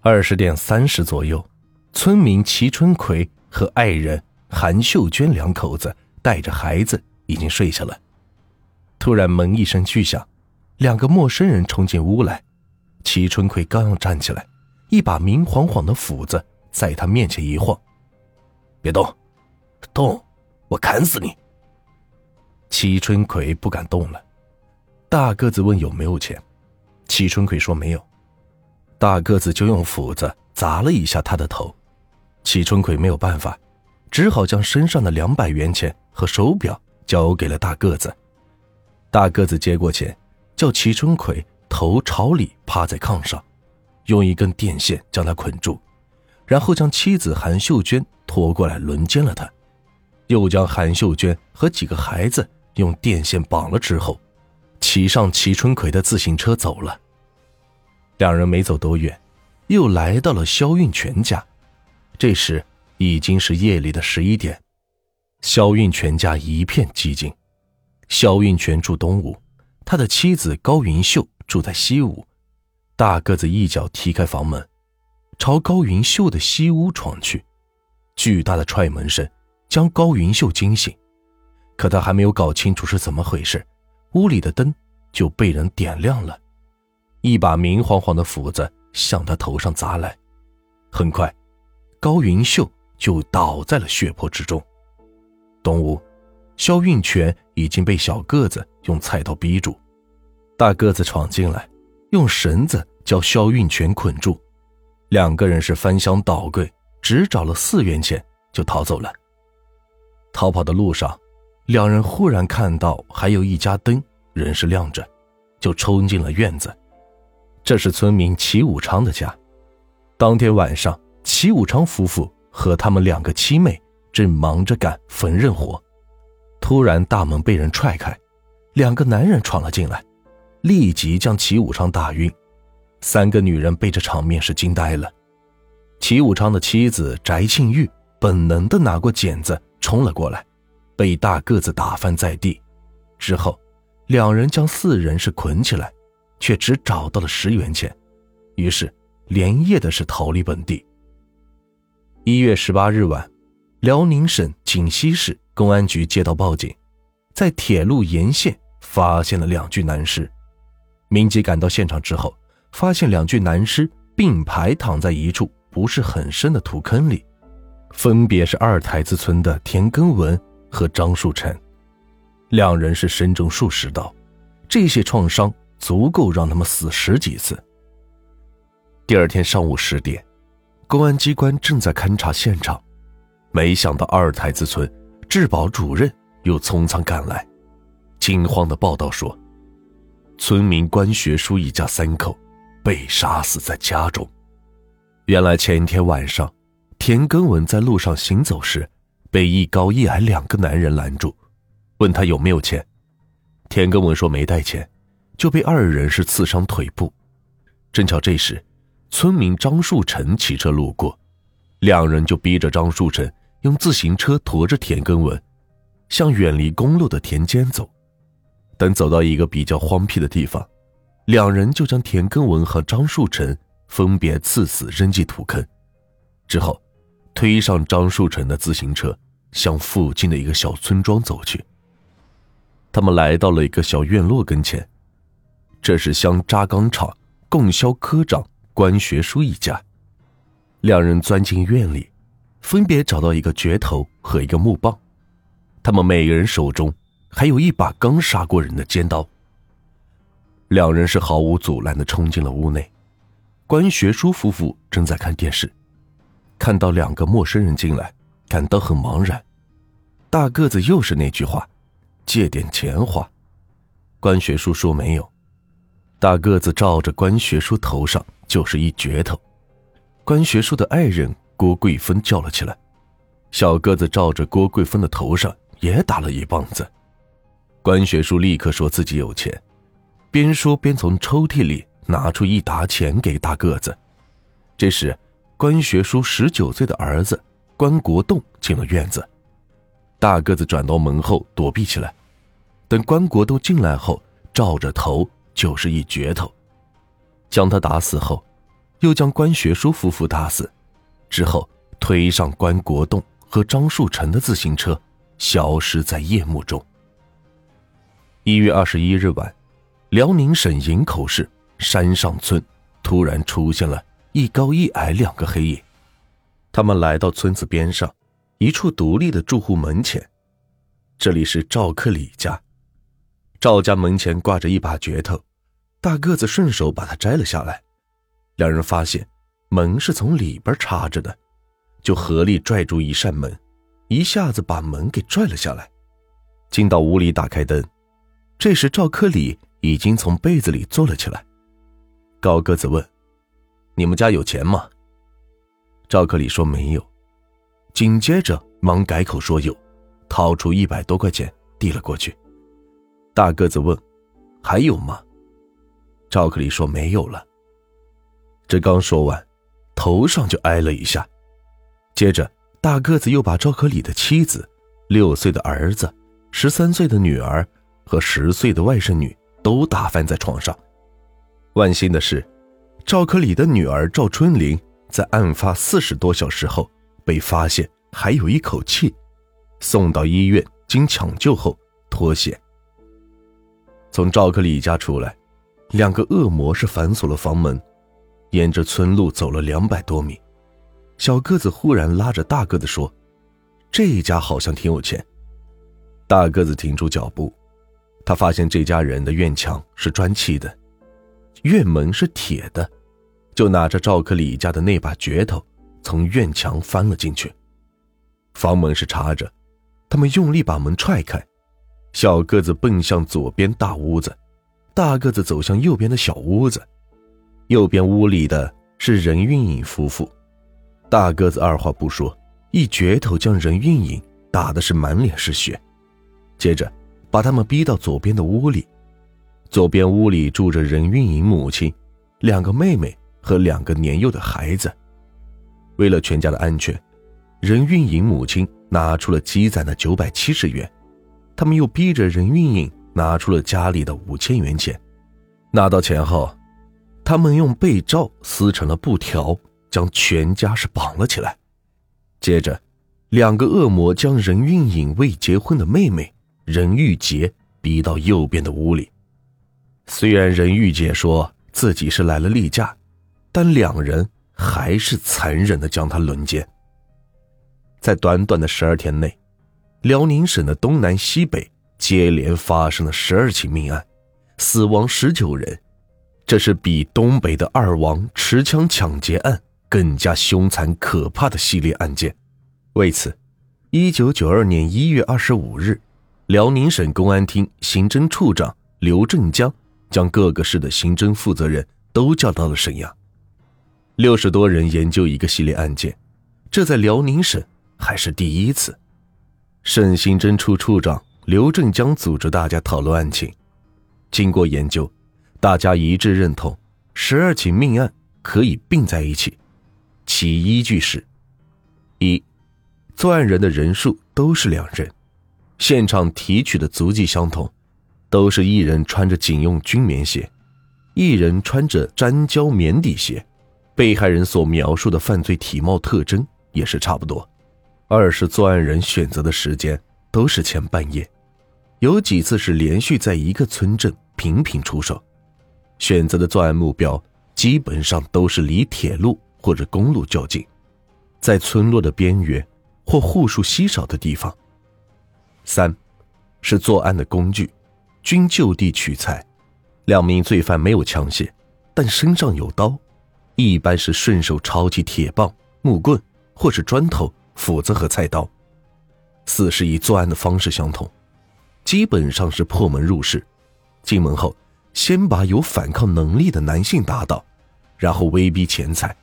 二十点三十左右，村民齐春奎和爱人韩秀娟两口子带着孩子已经睡下了。突然门一声巨响，两个陌生人冲进屋来。齐春奎刚要站起来，一把明晃晃的斧子在他面前一晃：“别动，动，我砍死你！”齐春奎不敢动了。大个子问有没有钱，齐春奎说没有。大个子就用斧子砸了一下他的头，齐春奎没有办法，只好将身上的两百元钱和手表交给了大个子。大个子接过钱，叫齐春奎头朝里趴在炕上，用一根电线将他捆住，然后将妻子韩秀娟拖过来轮奸了他，又将韩秀娟和几个孩子用电线绑了之后，骑上齐春奎的自行车走了。两人没走多远，又来到了肖运全家。这时已经是夜里的十一点，肖运全家一片寂静。肖运全住东屋，他的妻子高云秀住在西屋。大个子一脚踢开房门，朝高云秀的西屋闯去。巨大的踹门声将高云秀惊醒，可他还没有搞清楚是怎么回事，屋里的灯就被人点亮了。一把明晃晃的斧子向他头上砸来，很快，高云秀就倒在了血泊之中。东屋，肖运全已经被小个子用菜刀逼住，大个子闯进来，用绳子将肖运全捆住，两个人是翻箱倒柜，只找了四元钱就逃走了。逃跑的路上，两人忽然看到还有一家灯仍是亮着，就冲进了院子。这是村民齐武昌的家。当天晚上，齐武昌夫妇和他们两个妻妹正忙着干缝纫活，突然大门被人踹开，两个男人闯了进来，立即将齐武昌打晕。三个女人被这场面是惊呆了。齐武昌的妻子翟庆玉本能的拿过剪子冲了过来，被大个子打翻在地。之后，两人将四人是捆起来。却只找到了十元钱，于是连夜的是逃离本地。一月十八日晚，辽宁省锦西市公安局接到报警，在铁路沿线发现了两具男尸。民警赶到现场之后，发现两具男尸并排躺在一处不是很深的土坑里，分别是二台子村的田根文和张树成，两人是身中数十刀，这些创伤。足够让他们死十几次。第二天上午十点，公安机关正在勘察现场，没想到二台子村治保主任又匆匆赶来，惊慌的报道说，村民关学书一家三口被杀死在家中。原来前一天晚上，田根文在路上行走时，被一高一矮两个男人拦住，问他有没有钱。田根文说没带钱。就被二人是刺伤腿部，正巧这时，村民张树成骑车路过，两人就逼着张树成用自行车驮着田根文，向远离公路的田间走。等走到一个比较荒僻的地方，两人就将田根文和张树成分别刺死，扔进土坑，之后，推上张树成的自行车，向附近的一个小村庄走去。他们来到了一个小院落跟前。这是乡轧钢厂供销科长关学书一家。两人钻进院里，分别找到一个镢头和一个木棒，他们每个人手中还有一把刚杀过人的尖刀。两人是毫无阻拦的冲进了屋内。关学书夫妇正在看电视，看到两个陌生人进来，感到很茫然。大个子又是那句话：“借点钱花。”关学书说：“没有。”大个子照着关学书头上就是一镢头，关学书的爱人郭桂芬叫了起来。小个子照着郭桂芬的头上也打了一棒子。关学书立刻说自己有钱，边说边从抽屉里拿出一沓钱给大个子。这时，关学书十九岁的儿子关国栋进了院子，大个子转到门后躲避起来。等关国栋进来后，照着头。就是一镢头，将他打死后，又将关学书夫妇打死，之后推上关国栋和张树成的自行车，消失在夜幕中。一月二十一日晚，辽宁省营口市山上村突然出现了一高一矮两个黑影，他们来到村子边上一处独立的住户门前，这里是赵克礼家。赵家门前挂着一把镢头，大个子顺手把它摘了下来。两人发现门是从里边插着的，就合力拽住一扇门，一下子把门给拽了下来。进到屋里，打开灯。这时赵克里已经从被子里坐了起来。高个子问：“你们家有钱吗？”赵克里说：“没有。”紧接着忙改口说：“有。”掏出一百多块钱递了过去。大个子问：“还有吗？”赵克里说：“没有了。”这刚说完，头上就挨了一下。接着，大个子又把赵克里的妻子、六岁的儿子、十三岁的女儿和十岁的外甥女都打翻在床上。万幸的是，赵克里的女儿赵春玲在案发四十多小时后被发现还有一口气，送到医院经抢救后脱险。从赵克里家出来，两个恶魔是反锁了房门，沿着村路走了两百多米。小个子忽然拉着大个子说：“这一家好像挺有钱。”大个子停住脚步，他发现这家人的院墙是砖砌的，院门是铁的，就拿着赵克礼家的那把镢头，从院墙翻了进去。房门是插着，他们用力把门踹开。小个子奔向左边大屋子，大个子走向右边的小屋子。右边屋里的是任运颖夫妇。大个子二话不说，一镢头将任运颖打的是满脸是血，接着把他们逼到左边的屋里。左边屋里住着任运颖母亲、两个妹妹和两个年幼的孩子。为了全家的安全，任运颖母亲拿出了积攒的九百七十元。他们又逼着任运颖拿出了家里的五千元钱，拿到钱后，他们用被罩撕成了布条，将全家是绑了起来。接着，两个恶魔将任运颖未结婚的妹妹任玉洁逼到右边的屋里。虽然任玉洁说自己是来了例假，但两人还是残忍的将她轮奸。在短短的十二天内。辽宁省的东南西北接连发生了十二起命案，死亡十九人，这是比东北的二王持枪抢劫案更加凶残可怕的系列案件。为此，一九九二年一月二十五日，辽宁省公安厅刑侦处长刘振江将各个市的刑侦负责人都叫到了沈阳，六十多人研究一个系列案件，这在辽宁省还是第一次。省刑侦处处长刘振江组织大家讨论案情，经过研究，大家一致认同十二起命案可以并在一起，其依据是：一，作案人的人数都是两人，现场提取的足迹相同，都是一人穿着警用军棉鞋，一人穿着粘胶棉底鞋，被害人所描述的犯罪体貌特征也是差不多。二是作案人选择的时间都是前半夜，有几次是连续在一个村镇频频出手，选择的作案目标基本上都是离铁路或者公路较近，在村落的边缘或户数稀少的地方。三，是作案的工具均就地取材，两名罪犯没有枪械，但身上有刀，一般是顺手抄起铁棒、木棍或是砖头。斧子和菜刀，四是以作案的方式相同，基本上是破门入室，进门后先把有反抗能力的男性打倒，然后威逼钱财。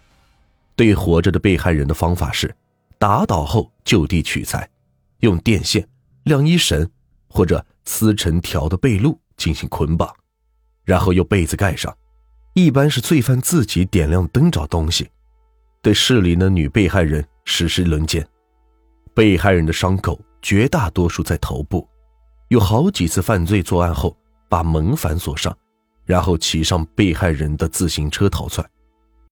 对活着的被害人的方法是，打倒后就地取材，用电线、晾衣绳或者撕成条的被褥进行捆绑，然后用被子盖上。一般是罪犯自己点亮灯找东西，对市里的女被害人。实施轮奸，被害人的伤口绝大多数在头部，有好几次犯罪作案后把门反锁上，然后骑上被害人的自行车逃窜。